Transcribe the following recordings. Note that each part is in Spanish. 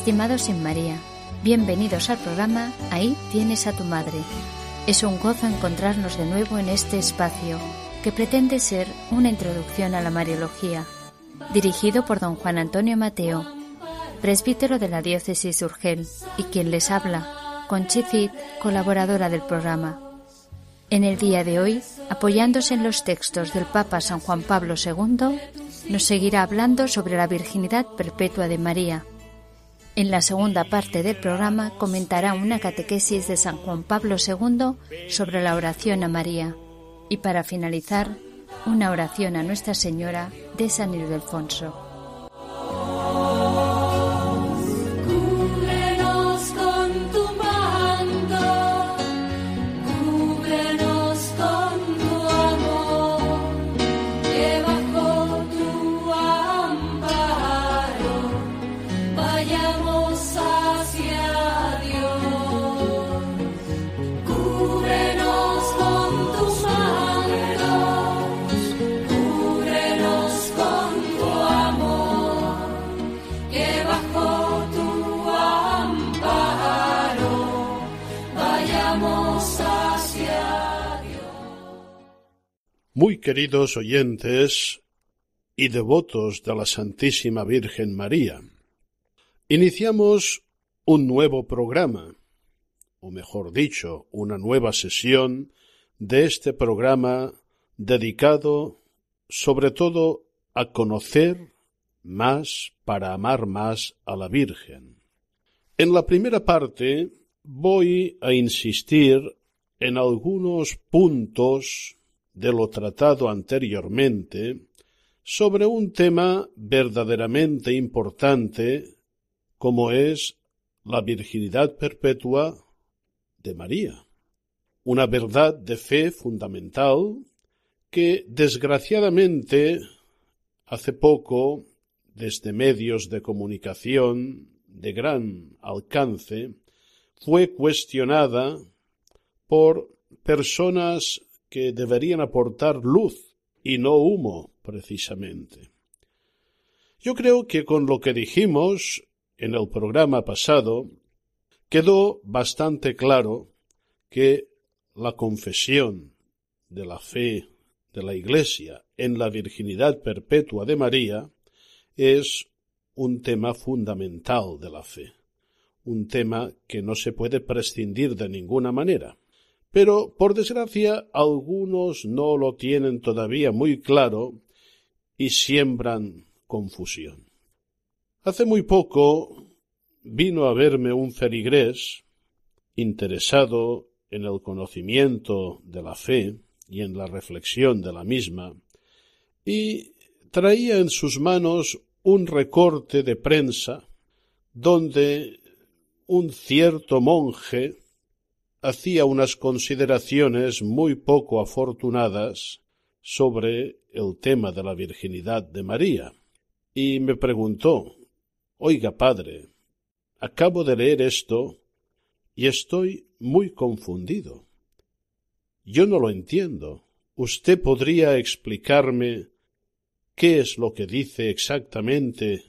Estimados en María, bienvenidos al programa Ahí tienes a tu madre. Es un gozo encontrarnos de nuevo en este espacio que pretende ser una introducción a la Mariología, dirigido por don Juan Antonio Mateo, presbítero de la diócesis Urgel, y quien les habla, Conchicit, colaboradora del programa. En el día de hoy, apoyándose en los textos del Papa San Juan Pablo II, nos seguirá hablando sobre la virginidad perpetua de María. En la segunda parte del programa comentará una catequesis de San Juan Pablo II sobre la oración a María. Y para finalizar, una oración a Nuestra Señora de San Ildefonso. Queridos oyentes y devotos de la Santísima Virgen María, iniciamos un nuevo programa, o mejor dicho, una nueva sesión de este programa dedicado sobre todo a conocer más para amar más a la Virgen. En la primera parte voy a insistir en algunos puntos de lo tratado anteriormente sobre un tema verdaderamente importante como es la virginidad perpetua de María, una verdad de fe fundamental que desgraciadamente hace poco desde medios de comunicación de gran alcance fue cuestionada por personas que deberían aportar luz y no humo precisamente. Yo creo que con lo que dijimos en el programa pasado quedó bastante claro que la confesión de la fe de la Iglesia en la virginidad perpetua de María es un tema fundamental de la fe, un tema que no se puede prescindir de ninguna manera. Pero, por desgracia, algunos no lo tienen todavía muy claro y siembran confusión. Hace muy poco vino a verme un ferigrés interesado en el conocimiento de la fe y en la reflexión de la misma, y traía en sus manos un recorte de prensa donde un cierto monje hacía unas consideraciones muy poco afortunadas sobre el tema de la virginidad de María, y me preguntó Oiga, padre, acabo de leer esto y estoy muy confundido. Yo no lo entiendo. ¿Usted podría explicarme qué es lo que dice exactamente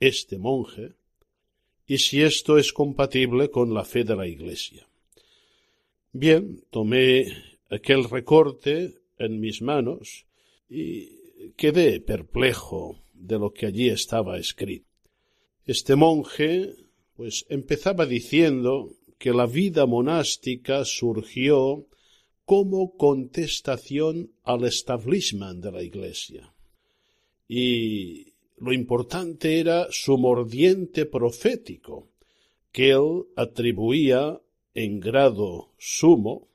este monje y si esto es compatible con la fe de la Iglesia? Bien, tomé aquel recorte en mis manos y quedé perplejo de lo que allí estaba escrito. Este monje pues empezaba diciendo que la vida monástica surgió como contestación al establishment de la Iglesia. Y lo importante era su mordiente profético, que él atribuía en grado sumo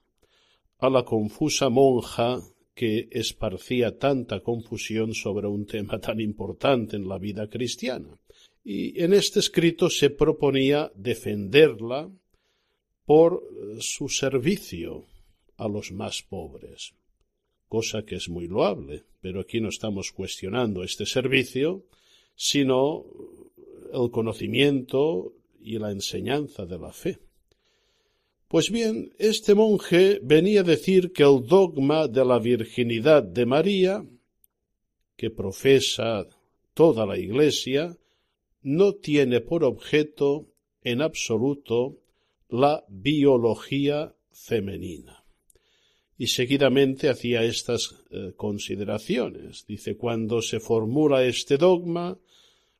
a la confusa monja que esparcía tanta confusión sobre un tema tan importante en la vida cristiana. Y en este escrito se proponía defenderla por su servicio a los más pobres, cosa que es muy loable, pero aquí no estamos cuestionando este servicio, sino el conocimiento y la enseñanza de la fe. Pues bien, este monje venía a decir que el dogma de la virginidad de María, que profesa toda la Iglesia, no tiene por objeto en absoluto la biología femenina. Y seguidamente hacía estas eh, consideraciones. Dice, cuando se formula este dogma,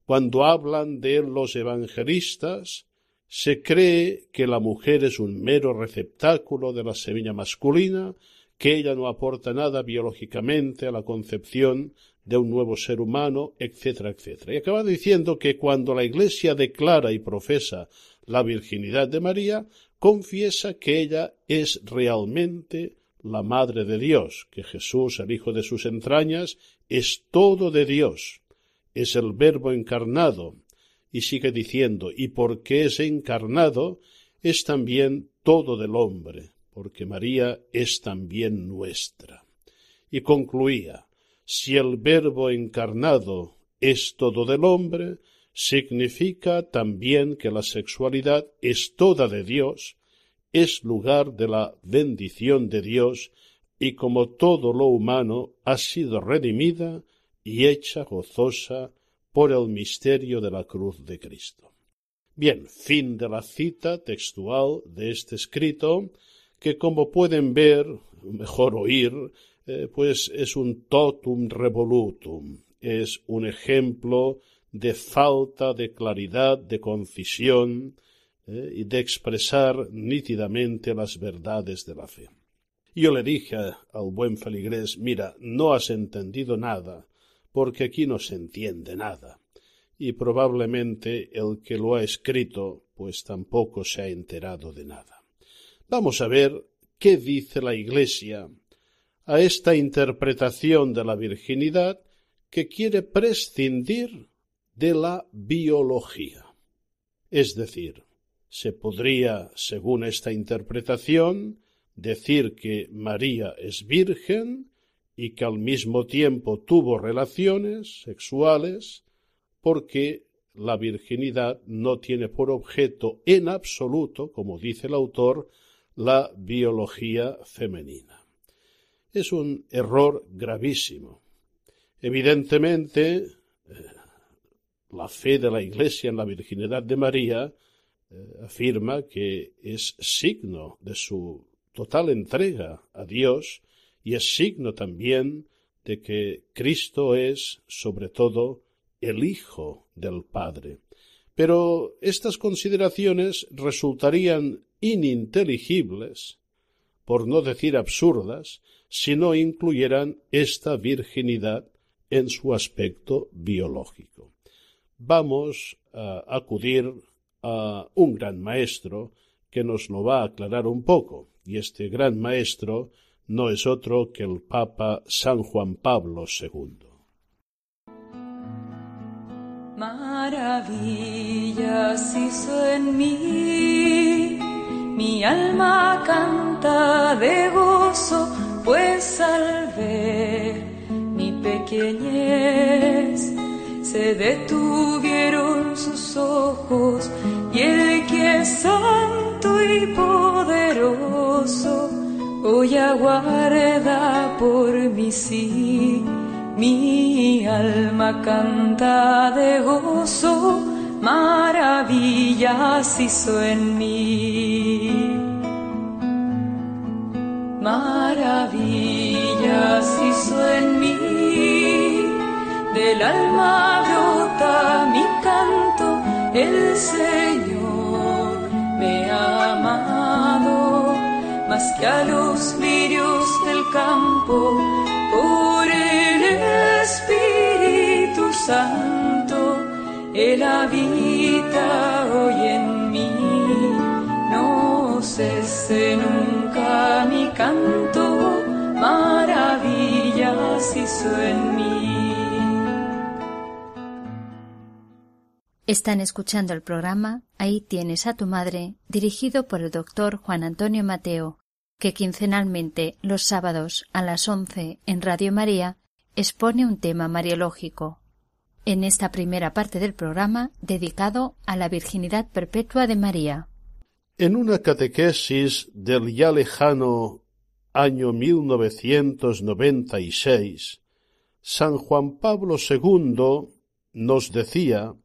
cuando hablan de los evangelistas, se cree que la mujer es un mero receptáculo de la semilla masculina, que ella no aporta nada biológicamente a la concepción de un nuevo ser humano, etcétera, etcétera. Y acaba diciendo que cuando la Iglesia declara y profesa la virginidad de María, confiesa que ella es realmente la Madre de Dios, que Jesús, el Hijo de sus entrañas, es todo de Dios, es el Verbo encarnado, y sigue diciendo, y porque es encarnado, es también todo del hombre, porque María es también nuestra. Y concluía, si el Verbo encarnado es todo del hombre, significa también que la sexualidad es toda de Dios, es lugar de la bendición de Dios, y como todo lo humano ha sido redimida y hecha gozosa por el misterio de la cruz de Cristo. Bien, fin de la cita textual de este escrito, que como pueden ver, mejor oír, eh, pues es un totum revolutum, es un ejemplo de falta de claridad, de concisión eh, y de expresar nítidamente las verdades de la fe. Yo le dije al buen feligrés, mira, no has entendido nada, porque aquí no se entiende nada, y probablemente el que lo ha escrito pues tampoco se ha enterado de nada. Vamos a ver qué dice la Iglesia a esta interpretación de la virginidad que quiere prescindir de la biología. Es decir, se podría, según esta interpretación, decir que María es virgen y que al mismo tiempo tuvo relaciones sexuales porque la virginidad no tiene por objeto en absoluto, como dice el autor, la biología femenina. Es un error gravísimo. Evidentemente, eh, la fe de la Iglesia en la virginidad de María eh, afirma que es signo de su total entrega a Dios y es signo también de que Cristo es, sobre todo, el Hijo del Padre. Pero estas consideraciones resultarían ininteligibles, por no decir absurdas, si no incluyeran esta virginidad en su aspecto biológico. Vamos a acudir a un gran maestro que nos lo va a aclarar un poco, y este gran maestro no es otro que el Papa San Juan Pablo II. Maravillas hizo en mí, mi alma canta de gozo, pues al ver mi pequeñez se detuvieron sus ojos por mí sí. Mi alma canta de gozo, maravillas hizo en mí. Maravillas hizo en mí, del alma brota mi canto, el Señor me ha amado más que a los lirios del campo, por el Espíritu Santo, Él habita hoy en mí, no cese nunca mi canto, maravilla hizo en mí. Están escuchando el programa Ahí tienes a tu madre, dirigido por el doctor Juan Antonio Mateo, que quincenalmente los sábados a las once en Radio María expone un tema mariológico. En esta primera parte del programa dedicado a la virginidad perpetua de María. En una catequesis del ya lejano año 1996, San Juan Pablo II nos decía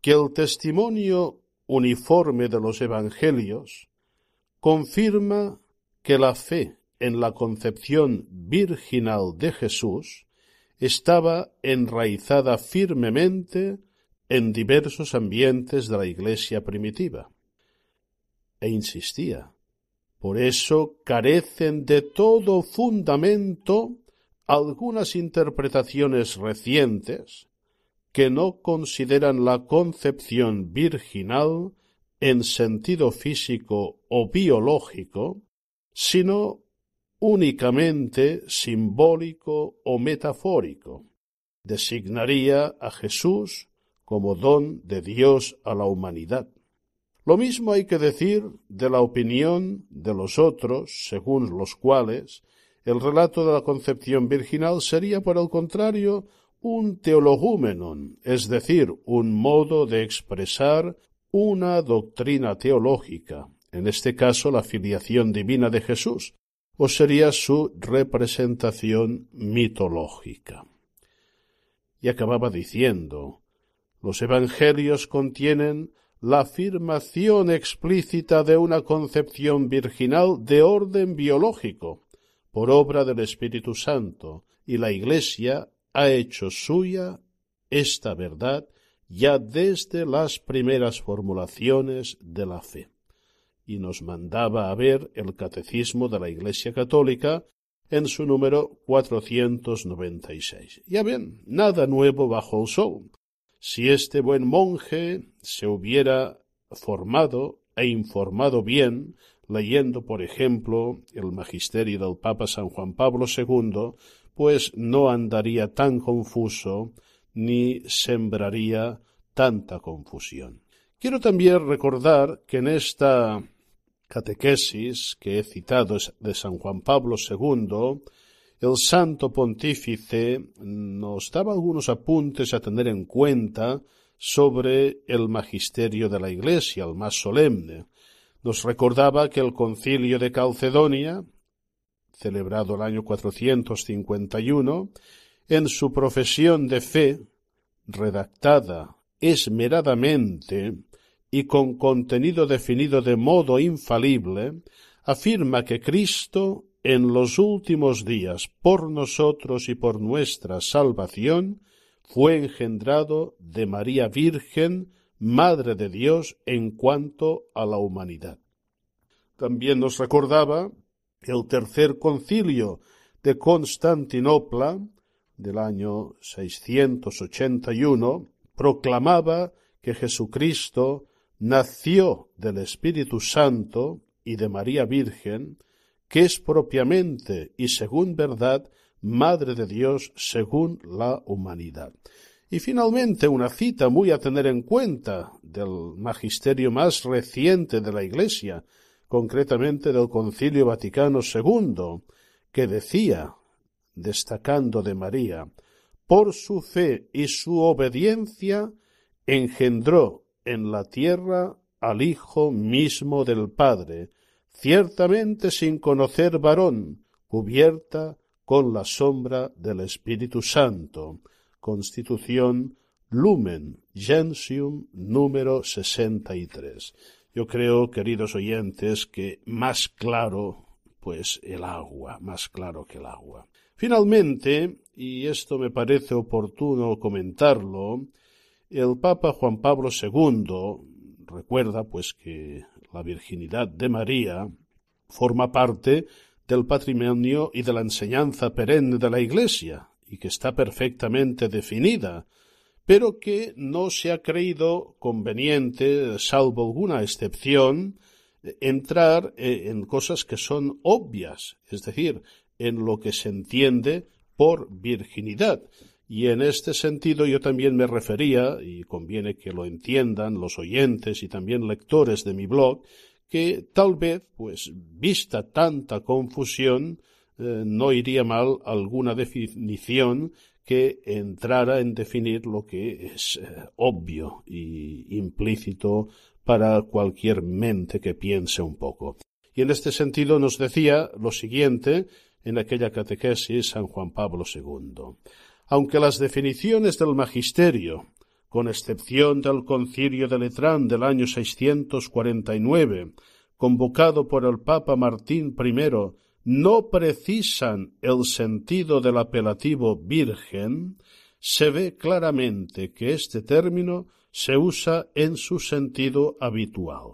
que el testimonio uniforme de los Evangelios confirma que la fe en la concepción virginal de Jesús estaba enraizada firmemente en diversos ambientes de la Iglesia primitiva. E insistía, por eso carecen de todo fundamento algunas interpretaciones recientes que no consideran la concepción virginal en sentido físico o biológico, sino únicamente simbólico o metafórico. Designaría a Jesús como don de Dios a la humanidad. Lo mismo hay que decir de la opinión de los otros, según los cuales el relato de la concepción virginal sería, por el contrario, un teologúmenon, es decir, un modo de expresar una doctrina teológica, en este caso la filiación divina de Jesús, o sería su representación mitológica. Y acababa diciendo, los evangelios contienen la afirmación explícita de una concepción virginal de orden biológico, por obra del Espíritu Santo, y la Iglesia ha hecho suya esta verdad ya desde las primeras formulaciones de la fe y nos mandaba a ver el Catecismo de la Iglesia Católica en su número 496. Ya ven, nada nuevo bajo el sol. Si este buen monje se hubiera formado e informado bien, leyendo, por ejemplo, el magisterio del Papa San Juan Pablo II, pues no andaría tan confuso ni sembraría tanta confusión. Quiero también recordar que en esta catequesis que he citado de San Juan Pablo II, el santo pontífice nos daba algunos apuntes a tener en cuenta sobre el magisterio de la Iglesia, el más solemne. Nos recordaba que el concilio de Calcedonia, celebrado el año 451, en su profesión de fe, redactada esmeradamente y con contenido definido de modo infalible, afirma que Cristo en los últimos días por nosotros y por nuestra salvación fue engendrado de María Virgen, Madre de Dios en cuanto a la humanidad. También nos recordaba el tercer concilio de Constantinopla del año 681 proclamaba que Jesucristo nació del Espíritu Santo y de María Virgen, que es propiamente y según verdad Madre de Dios según la humanidad. Y finalmente una cita muy a tener en cuenta del magisterio más reciente de la Iglesia, concretamente del Concilio Vaticano II, que decía, destacando de María, por su fe y su obediencia engendró en la tierra al Hijo mismo del Padre, ciertamente sin conocer varón, cubierta con la sombra del Espíritu Santo. Constitución Lumen Gentium número 63. Yo creo, queridos oyentes, que más claro, pues el agua, más claro que el agua. Finalmente, y esto me parece oportuno comentarlo, el Papa Juan Pablo II recuerda pues que la virginidad de María forma parte del patrimonio y de la enseñanza perenne de la Iglesia y que está perfectamente definida, pero que no se ha creído conveniente, salvo alguna excepción, entrar eh, en cosas que son obvias, es decir, en lo que se entiende por virginidad. Y en este sentido yo también me refería, y conviene que lo entiendan los oyentes y también lectores de mi blog, que tal vez, pues, vista tanta confusión, eh, no iría mal alguna definición que entrara en definir lo que es eh, obvio y implícito para cualquier mente que piense un poco. Y en este sentido nos decía lo siguiente en aquella catequesis San Juan Pablo II. Aunque las definiciones del magisterio, con excepción del concilio de Letrán del año 649, convocado por el Papa Martín I, no precisan el sentido del apelativo virgen, se ve claramente que este término se usa en su sentido habitual,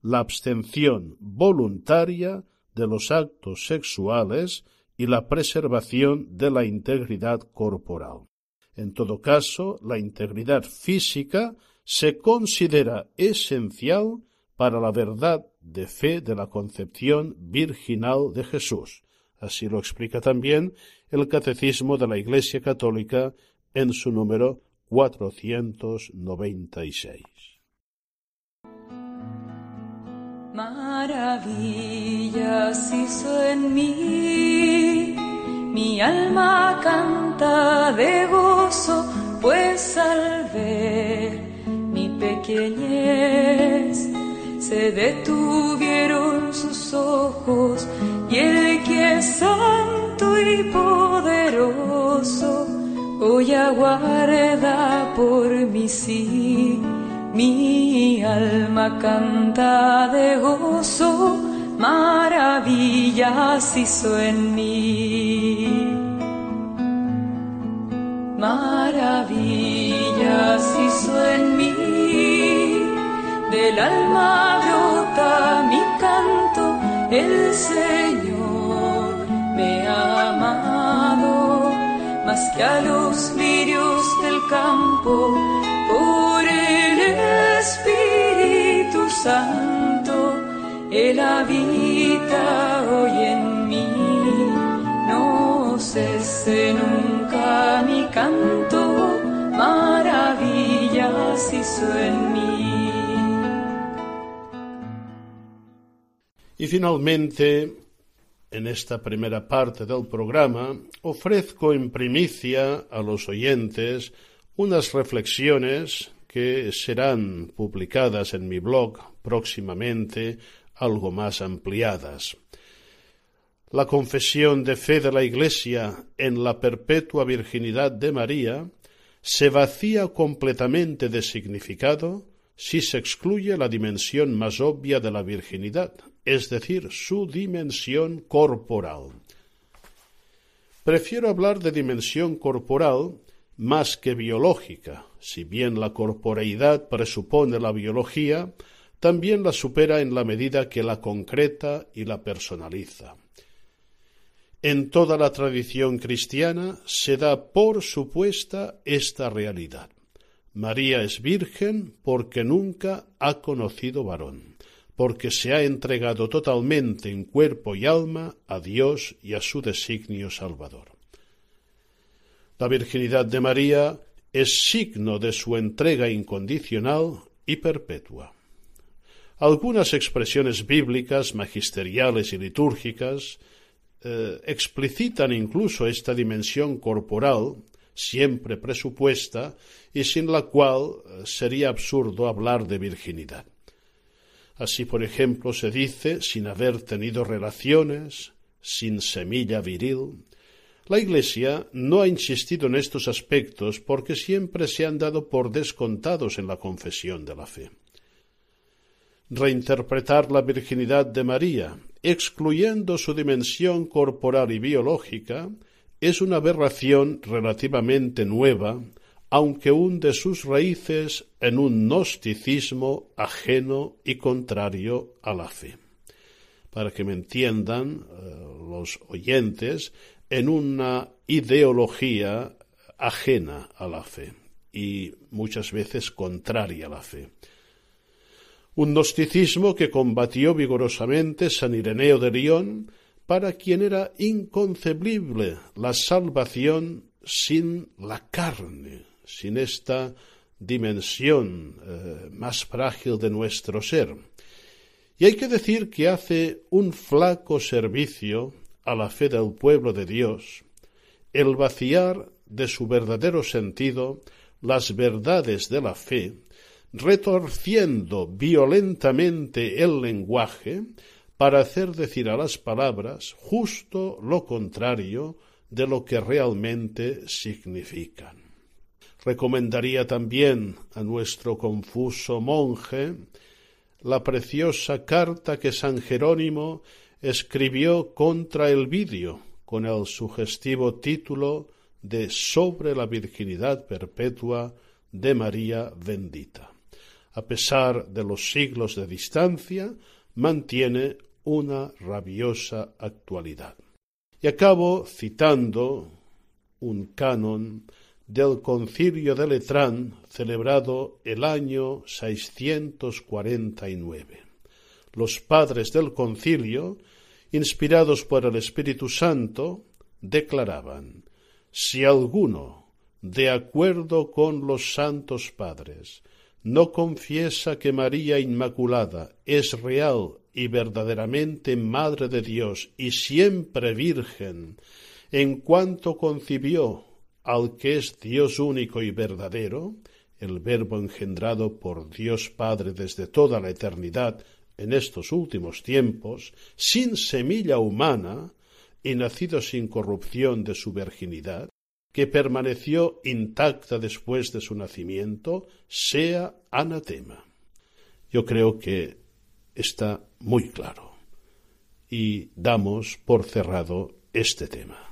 la abstención voluntaria de los actos sexuales y la preservación de la integridad corporal. En todo caso, la integridad física se considera esencial para la verdad de fe de la concepción virginal de Jesús. Así lo explica también el Catecismo de la Iglesia Católica en su número 496. Maravillas hizo en mí, mi alma canta de gozo, pues al ver mi pequeñez se detuvieron sus ojos y el que es santo y poderoso hoy aguarda por mí sí. Mi alma canta de gozo, maravillas hizo en mí. Maravillas hizo en mí, del alma brota mi canto, el Señor me ha amado más que a los lirios del campo, por el Espíritu Santo, Él habita hoy en mí, no cese nunca mi canto, maravillas hizo en mí. Y finalmente, en esta primera parte del programa ofrezco en primicia a los oyentes unas reflexiones que serán publicadas en mi blog próximamente algo más ampliadas. La confesión de fe de la Iglesia en la perpetua virginidad de María se vacía completamente de significado si se excluye la dimensión más obvia de la virginidad, es decir, su dimensión corporal. Prefiero hablar de dimensión corporal más que biológica, si bien la corporeidad presupone la biología, también la supera en la medida que la concreta y la personaliza. En toda la tradición cristiana se da por supuesta esta realidad. María es virgen porque nunca ha conocido varón porque se ha entregado totalmente en cuerpo y alma a Dios y a su designio salvador. La virginidad de María es signo de su entrega incondicional y perpetua. Algunas expresiones bíblicas, magisteriales y litúrgicas eh, explicitan incluso esta dimensión corporal, siempre presupuesta, y sin la cual eh, sería absurdo hablar de virginidad. Así, por ejemplo, se dice sin haber tenido relaciones, sin semilla viril. La Iglesia no ha insistido en estos aspectos porque siempre se han dado por descontados en la confesión de la fe. Reinterpretar la virginidad de María, excluyendo su dimensión corporal y biológica, es una aberración relativamente nueva aunque hunde sus raíces en un gnosticismo ajeno y contrario a la fe. Para que me entiendan eh, los oyentes, en una ideología ajena a la fe y muchas veces contraria a la fe. Un gnosticismo que combatió vigorosamente San Ireneo de Lyon para quien era inconcebible la salvación sin la carne, sin esta dimensión eh, más frágil de nuestro ser. Y hay que decir que hace un flaco servicio a la fe del pueblo de Dios el vaciar de su verdadero sentido las verdades de la fe, retorciendo violentamente el lenguaje para hacer decir a las palabras justo lo contrario de lo que realmente significan. Recomendaría también a nuestro confuso monje la preciosa carta que San Jerónimo escribió contra el vidrio con el sugestivo título de Sobre la virginidad perpetua de María bendita. A pesar de los siglos de distancia, mantiene una rabiosa actualidad. Y acabo citando un canon del concilio de Letrán celebrado el año 649. Los padres del concilio, inspirados por el Espíritu Santo, declaraban si alguno, de acuerdo con los santos padres, no confiesa que María Inmaculada es real y verdaderamente Madre de Dios y siempre Virgen, en cuanto concibió al que es Dios único y verdadero, el Verbo engendrado por Dios Padre desde toda la eternidad en estos últimos tiempos, sin semilla humana y nacido sin corrupción de su virginidad, que permaneció intacta después de su nacimiento, sea anatema. Yo creo que está muy claro. Y damos por cerrado este tema.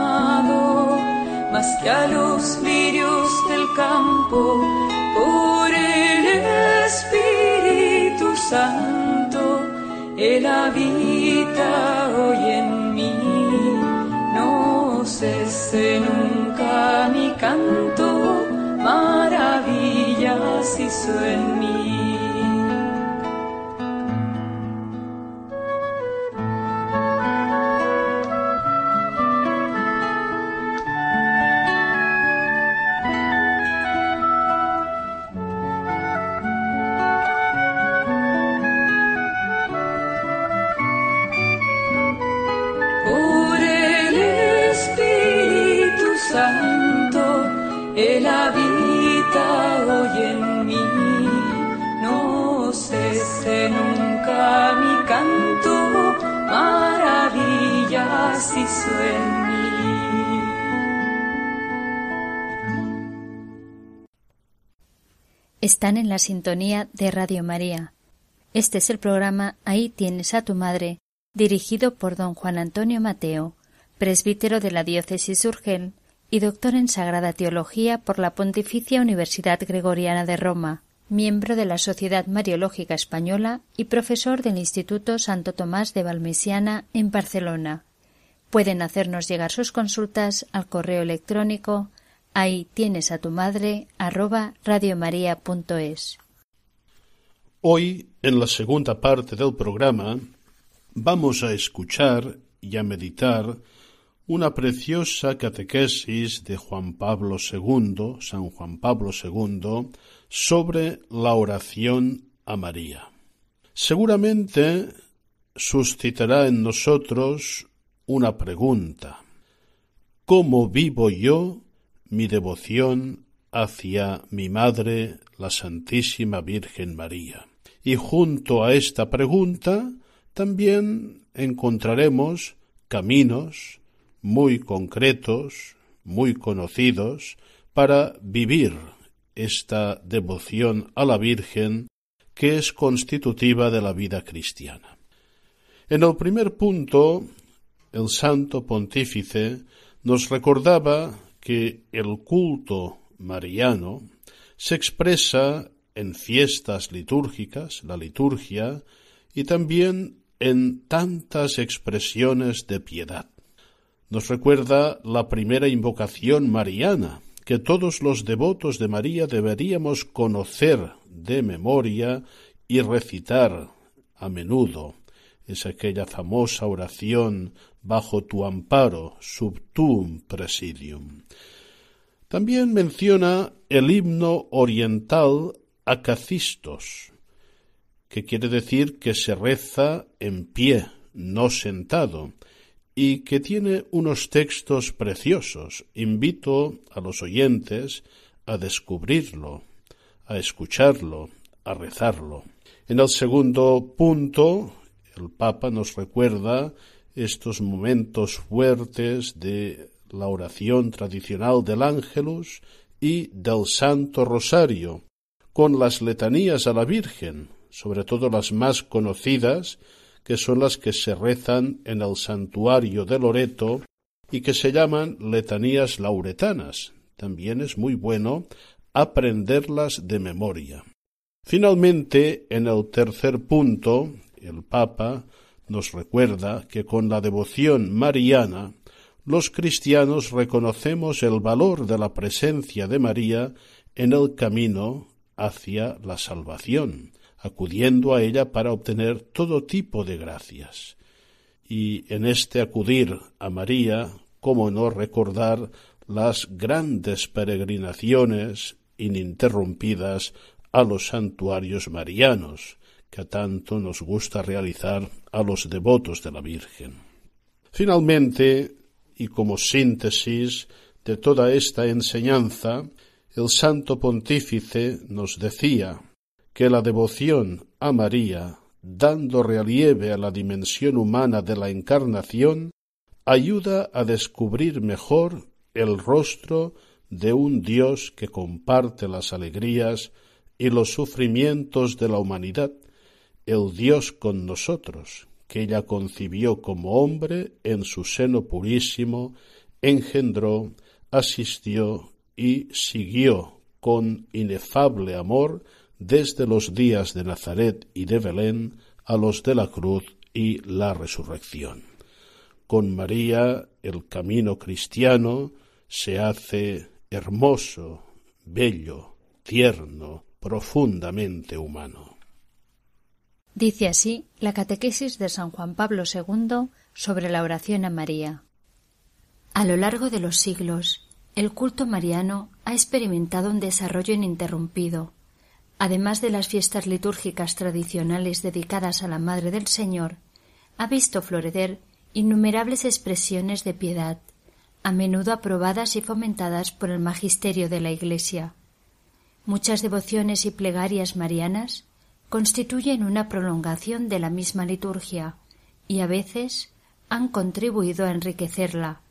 más que a los lirios del campo, por el Espíritu Santo, Él habita hoy en cese nunca mi canto, maravillas hizo en mí. Están en la sintonía de Radio María. Este es el programa Ahí tienes a tu madre, dirigido por don Juan Antonio Mateo, presbítero de la diócesis Urgel y doctor en Sagrada Teología por la Pontificia Universidad Gregoriana de Roma, miembro de la Sociedad Mariológica Española y profesor del Instituto Santo Tomás de Valmesiana en Barcelona. Pueden hacernos llegar sus consultas al correo electrónico ahí tienes a tu madre radiomaria.es. Hoy, en la segunda parte del programa, vamos a escuchar y a meditar una preciosa catequesis de Juan Pablo II, San Juan Pablo II, sobre la oración a María. Seguramente suscitará en nosotros una pregunta. ¿Cómo vivo yo mi devoción hacia mi Madre, la Santísima Virgen María? Y junto a esta pregunta también encontraremos caminos muy concretos, muy conocidos, para vivir esta devoción a la Virgen que es constitutiva de la vida cristiana. En el primer punto, el Santo Pontífice nos recordaba que el culto mariano se expresa en fiestas litúrgicas, la liturgia, y también en tantas expresiones de piedad. Nos recuerda la primera invocación mariana, que todos los devotos de María deberíamos conocer de memoria y recitar a menudo. Es aquella famosa oración bajo tu amparo, sub tuum presidium. También menciona el himno oriental Acacistos, que quiere decir que se reza en pie, no sentado, y que tiene unos textos preciosos. Invito a los oyentes a descubrirlo, a escucharlo, a rezarlo. En el segundo punto, el Papa nos recuerda estos momentos fuertes de la oración tradicional del Ángelus y del Santo Rosario, con las letanías a la Virgen, sobre todo las más conocidas, que son las que se rezan en el santuario de Loreto y que se llaman letanías lauretanas. También es muy bueno aprenderlas de memoria. Finalmente, en el tercer punto, el Papa nos recuerda que con la devoción mariana los cristianos reconocemos el valor de la presencia de María en el camino hacia la salvación, acudiendo a ella para obtener todo tipo de gracias. Y en este acudir a María, cómo no recordar las grandes peregrinaciones ininterrumpidas a los santuarios marianos, que tanto nos gusta realizar a los devotos de la Virgen. Finalmente, y como síntesis de toda esta enseñanza, el Santo Pontífice nos decía que la devoción a María, dando relieve a la dimensión humana de la encarnación, ayuda a descubrir mejor el rostro de un Dios que comparte las alegrías y los sufrimientos de la humanidad, el Dios con nosotros, que ella concibió como hombre en su seno purísimo, engendró, asistió y siguió con inefable amor desde los días de Nazaret y de Belén a los de la cruz y la resurrección. Con María el camino cristiano se hace hermoso, bello, tierno, profundamente humano. Dice así la catequesis de San Juan Pablo II sobre la oración a María. A lo largo de los siglos, el culto mariano ha experimentado un desarrollo ininterrumpido, además de las fiestas litúrgicas tradicionales dedicadas a la Madre del Señor, ha visto florecer innumerables expresiones de piedad, a menudo aprobadas y fomentadas por el magisterio de la Iglesia. Muchas devociones y plegarias marianas constituyen una prolongación de la misma liturgia y a veces han contribuido a enriquecerla,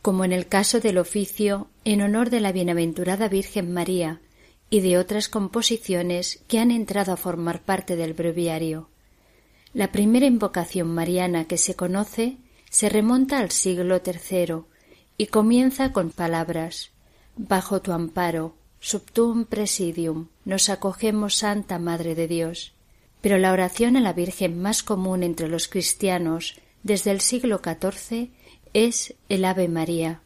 como en el caso del oficio en honor de la bienaventurada Virgen María, y de otras composiciones que han entrado a formar parte del breviario. La primera invocación mariana que se conoce se remonta al siglo III y comienza con palabras Bajo tu amparo, subtum presidium, nos acogemos Santa Madre de Dios. Pero la oración a la Virgen más común entre los cristianos desde el siglo XIV es el Ave María.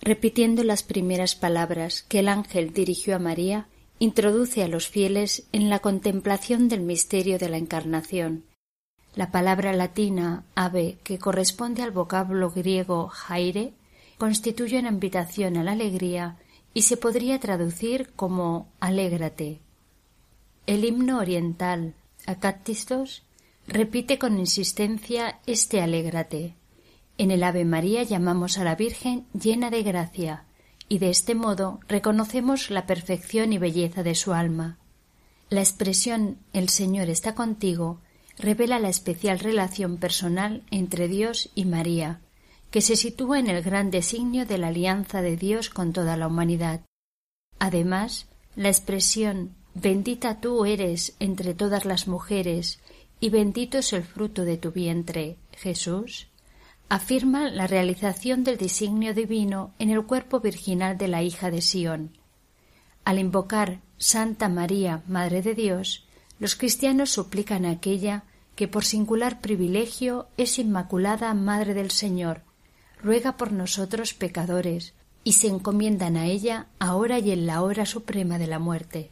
Repitiendo las primeras palabras que el ángel dirigió a María, introduce a los fieles en la contemplación del misterio de la Encarnación. La palabra latina ave, que corresponde al vocablo griego jaire, constituye una invitación a la alegría y se podría traducir como alégrate. El himno oriental Acátistos repite con insistencia este alégrate. En el Ave María llamamos a la Virgen llena de gracia, y de este modo reconocemos la perfección y belleza de su alma. La expresión El Señor está contigo revela la especial relación personal entre Dios y María, que se sitúa en el gran designio de la alianza de Dios con toda la humanidad. Además, la expresión Bendita tú eres entre todas las mujeres, y bendito es el fruto de tu vientre, Jesús, afirma la realización del designio divino en el cuerpo virginal de la hija de Sión. Al invocar Santa María, Madre de Dios, los cristianos suplican a aquella que por singular privilegio es Inmaculada Madre del Señor, ruega por nosotros pecadores, y se encomiendan a ella ahora y en la hora suprema de la muerte.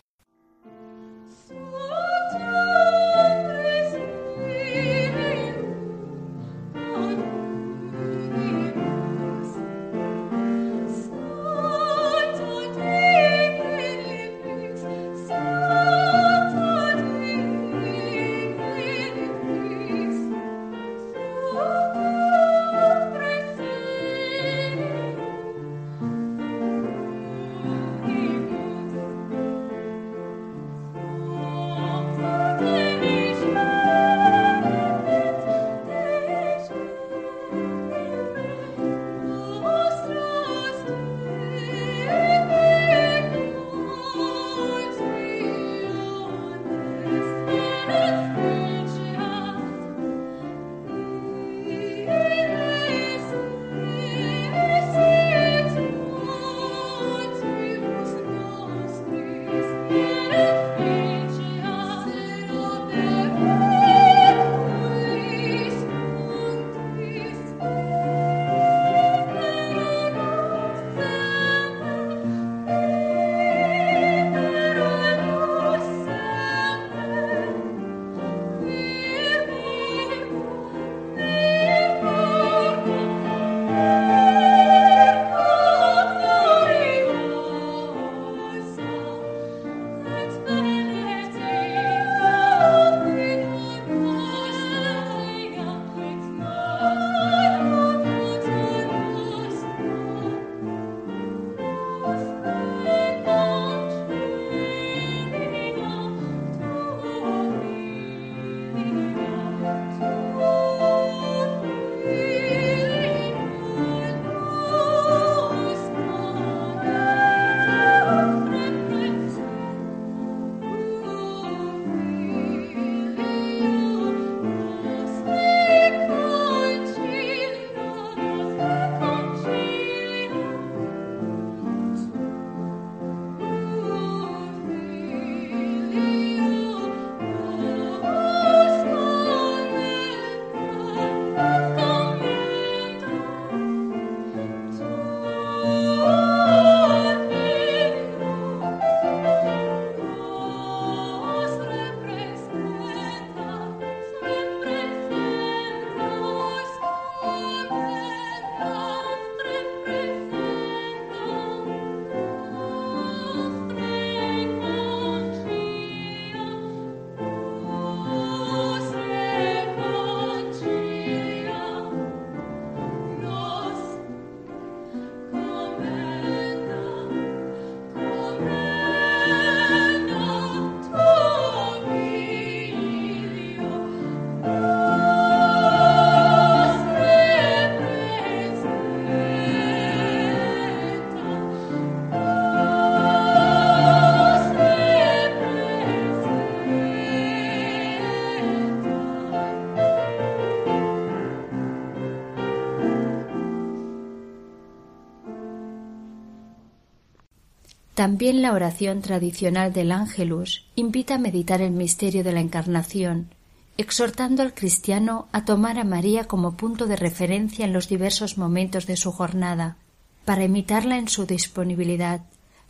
También la oración tradicional del Ángelus invita a meditar el misterio de la Encarnación, exhortando al cristiano a tomar a María como punto de referencia en los diversos momentos de su jornada, para imitarla en su disponibilidad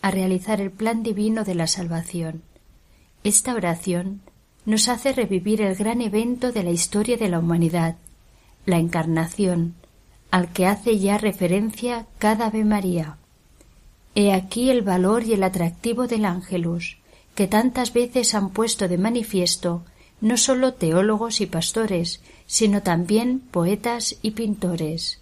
a realizar el plan divino de la salvación. Esta oración nos hace revivir el gran evento de la historia de la humanidad, la Encarnación, al que hace ya referencia cada Ave María. He aquí el valor y el atractivo del ángelus, que tantas veces han puesto de manifiesto no sólo teólogos y pastores, sino también poetas y pintores.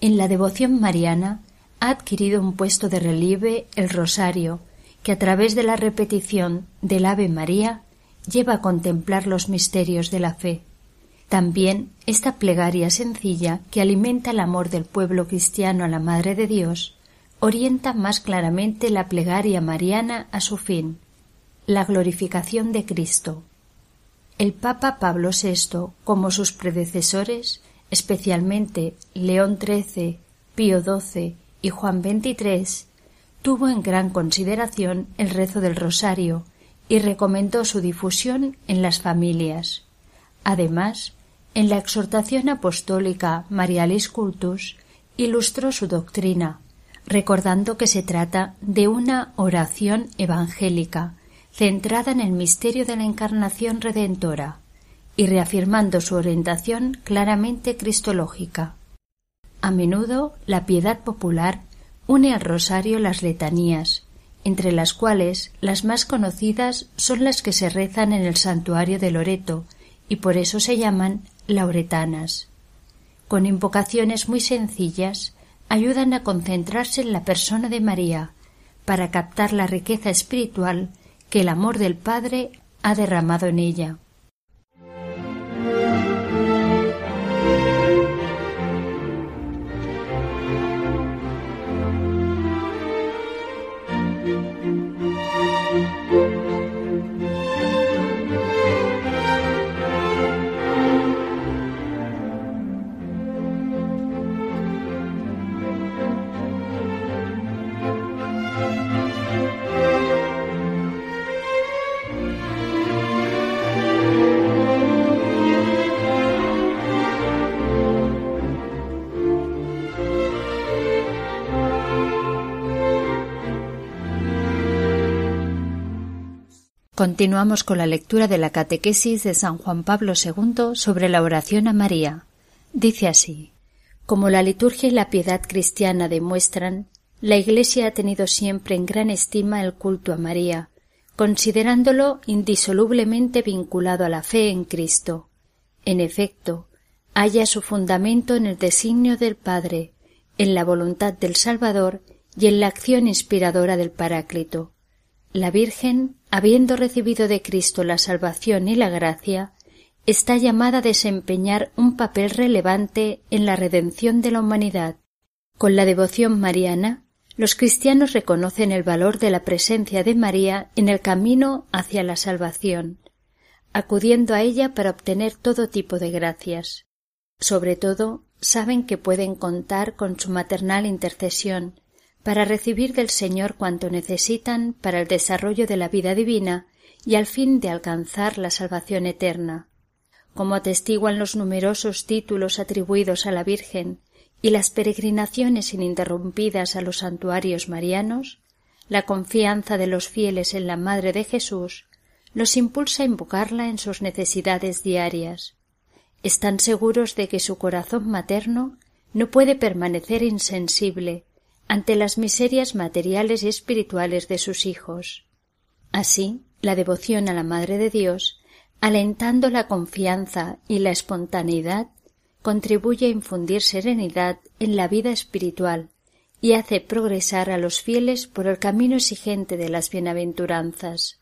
En la devoción mariana ha adquirido un puesto de relieve el rosario, que a través de la repetición del Ave María lleva a contemplar los misterios de la fe. También esta plegaria sencilla que alimenta el amor del pueblo cristiano a la Madre de Dios orienta más claramente la plegaria mariana a su fin, la glorificación de Cristo. El Papa Pablo VI, como sus predecesores, especialmente León XIII, Pío XII y Juan XXIII, tuvo en gran consideración el rezo del rosario y recomendó su difusión en las familias. Además, en la exhortación apostólica Marialis Cultus ilustró su doctrina, recordando que se trata de una oración evangélica centrada en el misterio de la encarnación redentora y reafirmando su orientación claramente cristológica. A menudo la piedad popular une al rosario las letanías, entre las cuales las más conocidas son las que se rezan en el santuario de Loreto y por eso se llaman lauretanas. Con invocaciones muy sencillas ayudan a concentrarse en la persona de María para captar la riqueza espiritual que el amor del Padre ha derramado en ella. Continuamos con la lectura de la catequesis de San Juan Pablo II sobre la oración a María. Dice así Como la liturgia y la piedad cristiana demuestran, la Iglesia ha tenido siempre en gran estima el culto a María, considerándolo indisolublemente vinculado a la fe en Cristo. En efecto, halla su fundamento en el designio del Padre, en la voluntad del Salvador y en la acción inspiradora del Paráclito. La Virgen, habiendo recibido de Cristo la salvación y la gracia, está llamada a desempeñar un papel relevante en la redención de la humanidad. Con la devoción mariana, los cristianos reconocen el valor de la presencia de María en el camino hacia la salvación, acudiendo a ella para obtener todo tipo de gracias. Sobre todo, saben que pueden contar con su maternal intercesión, para recibir del Señor cuanto necesitan para el desarrollo de la vida divina y al fin de alcanzar la salvación eterna. Como atestiguan los numerosos títulos atribuidos a la Virgen y las peregrinaciones ininterrumpidas a los santuarios marianos, la confianza de los fieles en la Madre de Jesús los impulsa a invocarla en sus necesidades diarias. Están seguros de que su corazón materno no puede permanecer insensible ante las miserias materiales y espirituales de sus hijos. Así, la devoción a la Madre de Dios, alentando la confianza y la espontaneidad, contribuye a infundir serenidad en la vida espiritual y hace progresar a los fieles por el camino exigente de las bienaventuranzas.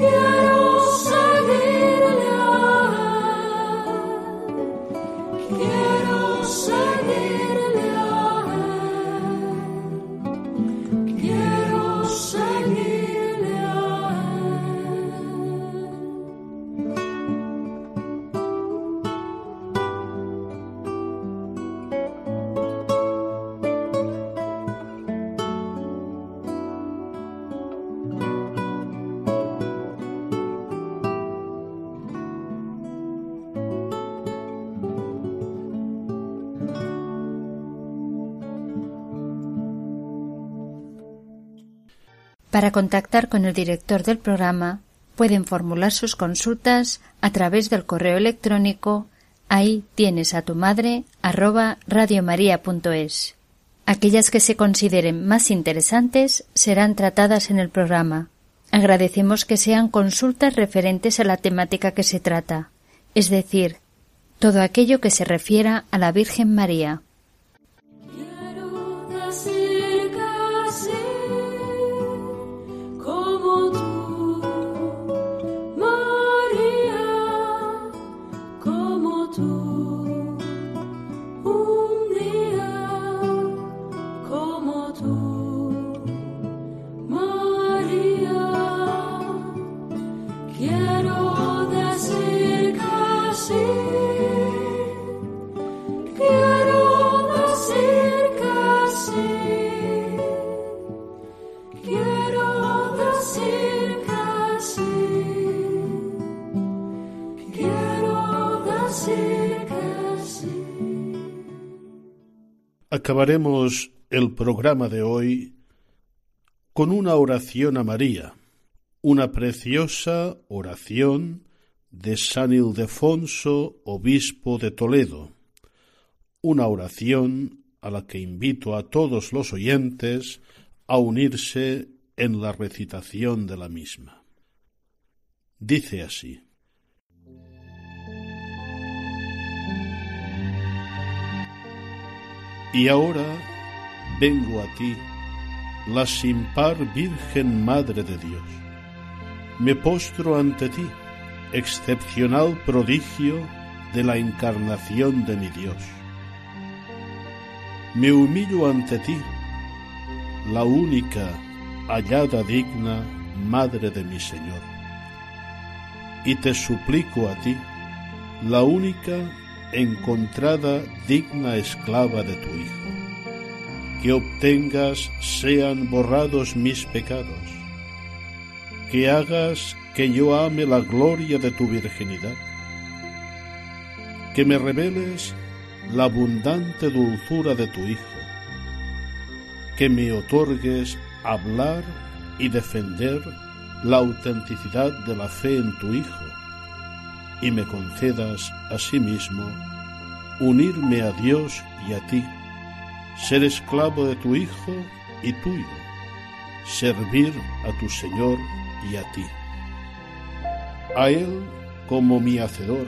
Yeah. Para contactar con el director del programa pueden formular sus consultas a través del correo electrónico ahí tienes a tu madre arroba radiomaria.es. Aquellas que se consideren más interesantes serán tratadas en el programa. Agradecemos que sean consultas referentes a la temática que se trata, es decir, todo aquello que se refiera a la Virgen María. Acabaremos el programa de hoy con una oración a María, una preciosa oración de San Ildefonso, obispo de Toledo, una oración a la que invito a todos los oyentes a unirse en la recitación de la misma. Dice así. Y ahora vengo a ti, la sin par Virgen Madre de Dios. Me postro ante ti, excepcional prodigio de la encarnación de mi Dios. Me humillo ante ti, la única hallada digna Madre de mi Señor. Y te suplico a ti, la única encontrada digna esclava de tu Hijo, que obtengas sean borrados mis pecados, que hagas que yo ame la gloria de tu virginidad, que me reveles la abundante dulzura de tu Hijo, que me otorgues hablar y defender la autenticidad de la fe en tu Hijo, y me concedas asimismo unirme a Dios y a ti, ser esclavo de tu Hijo y tuyo, servir a tu Señor y a ti. a Él como mi Hacedor,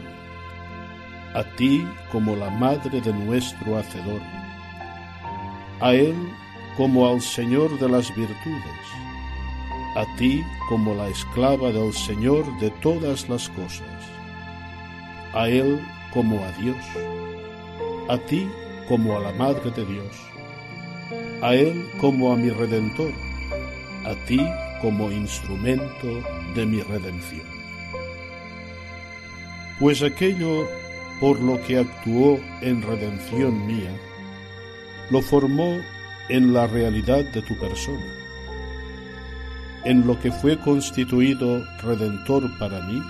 a ti como la madre de nuestro Hacedor, a Él como al Señor de las virtudes, a ti como la esclava del Señor de todas las cosas, a Él como a Dios, a ti como a la Madre de Dios, a Él como a mi Redentor, a ti como instrumento de mi redención. Pues aquello por lo que actuó en redención mía, lo formó en la realidad de tu persona, en lo que fue constituido redentor para mí,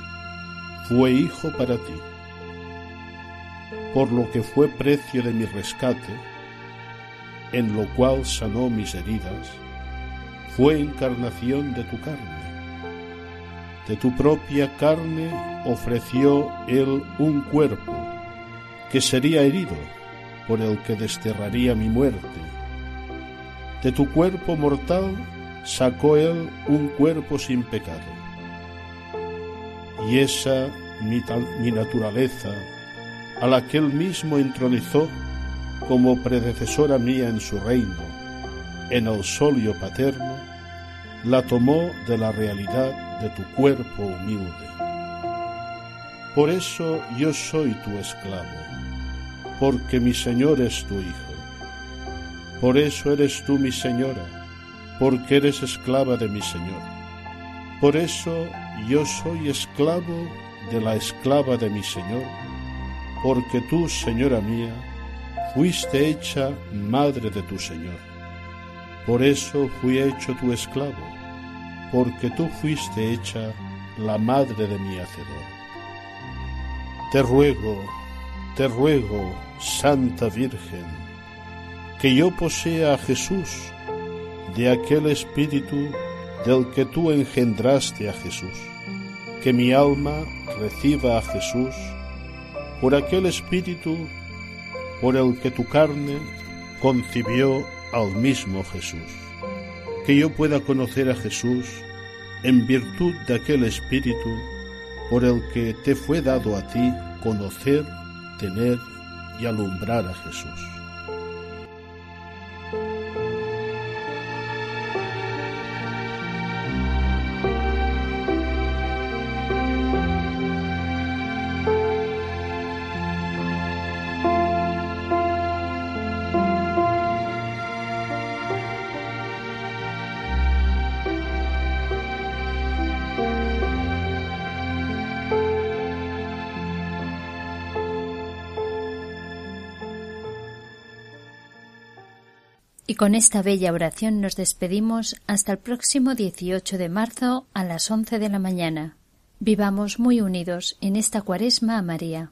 fue hijo para ti, por lo que fue precio de mi rescate, en lo cual sanó mis heridas, fue encarnación de tu carne. De tu propia carne ofreció él un cuerpo que sería herido por el que desterraría mi muerte. De tu cuerpo mortal sacó él un cuerpo sin pecado. Y esa mi, mi naturaleza, a la que él mismo entronizó como predecesora mía en su reino, en el solio paterno, la tomó de la realidad de tu cuerpo humilde. Por eso yo soy tu esclavo, porque mi Señor es tu Hijo. Por eso eres tú mi Señora, porque eres esclava de mi Señor. Por eso yo soy esclavo de la esclava de mi Señor, porque tú, Señora mía, fuiste hecha madre de tu Señor. Por eso fui hecho tu esclavo, porque tú fuiste hecha la madre de mi Hacedor. Te ruego, te ruego, Santa Virgen, que yo posea a Jesús, de aquel Espíritu del que tú engendraste a Jesús, que mi alma reciba a Jesús por aquel Espíritu por el que tu carne concibió al mismo Jesús. Que yo pueda conocer a Jesús en virtud de aquel Espíritu por el que te fue dado a ti conocer, tener y alumbrar a Jesús. Y con esta bella oración nos despedimos hasta el próximo 18 de marzo a las 11 de la mañana. Vivamos muy unidos en esta cuaresma a María.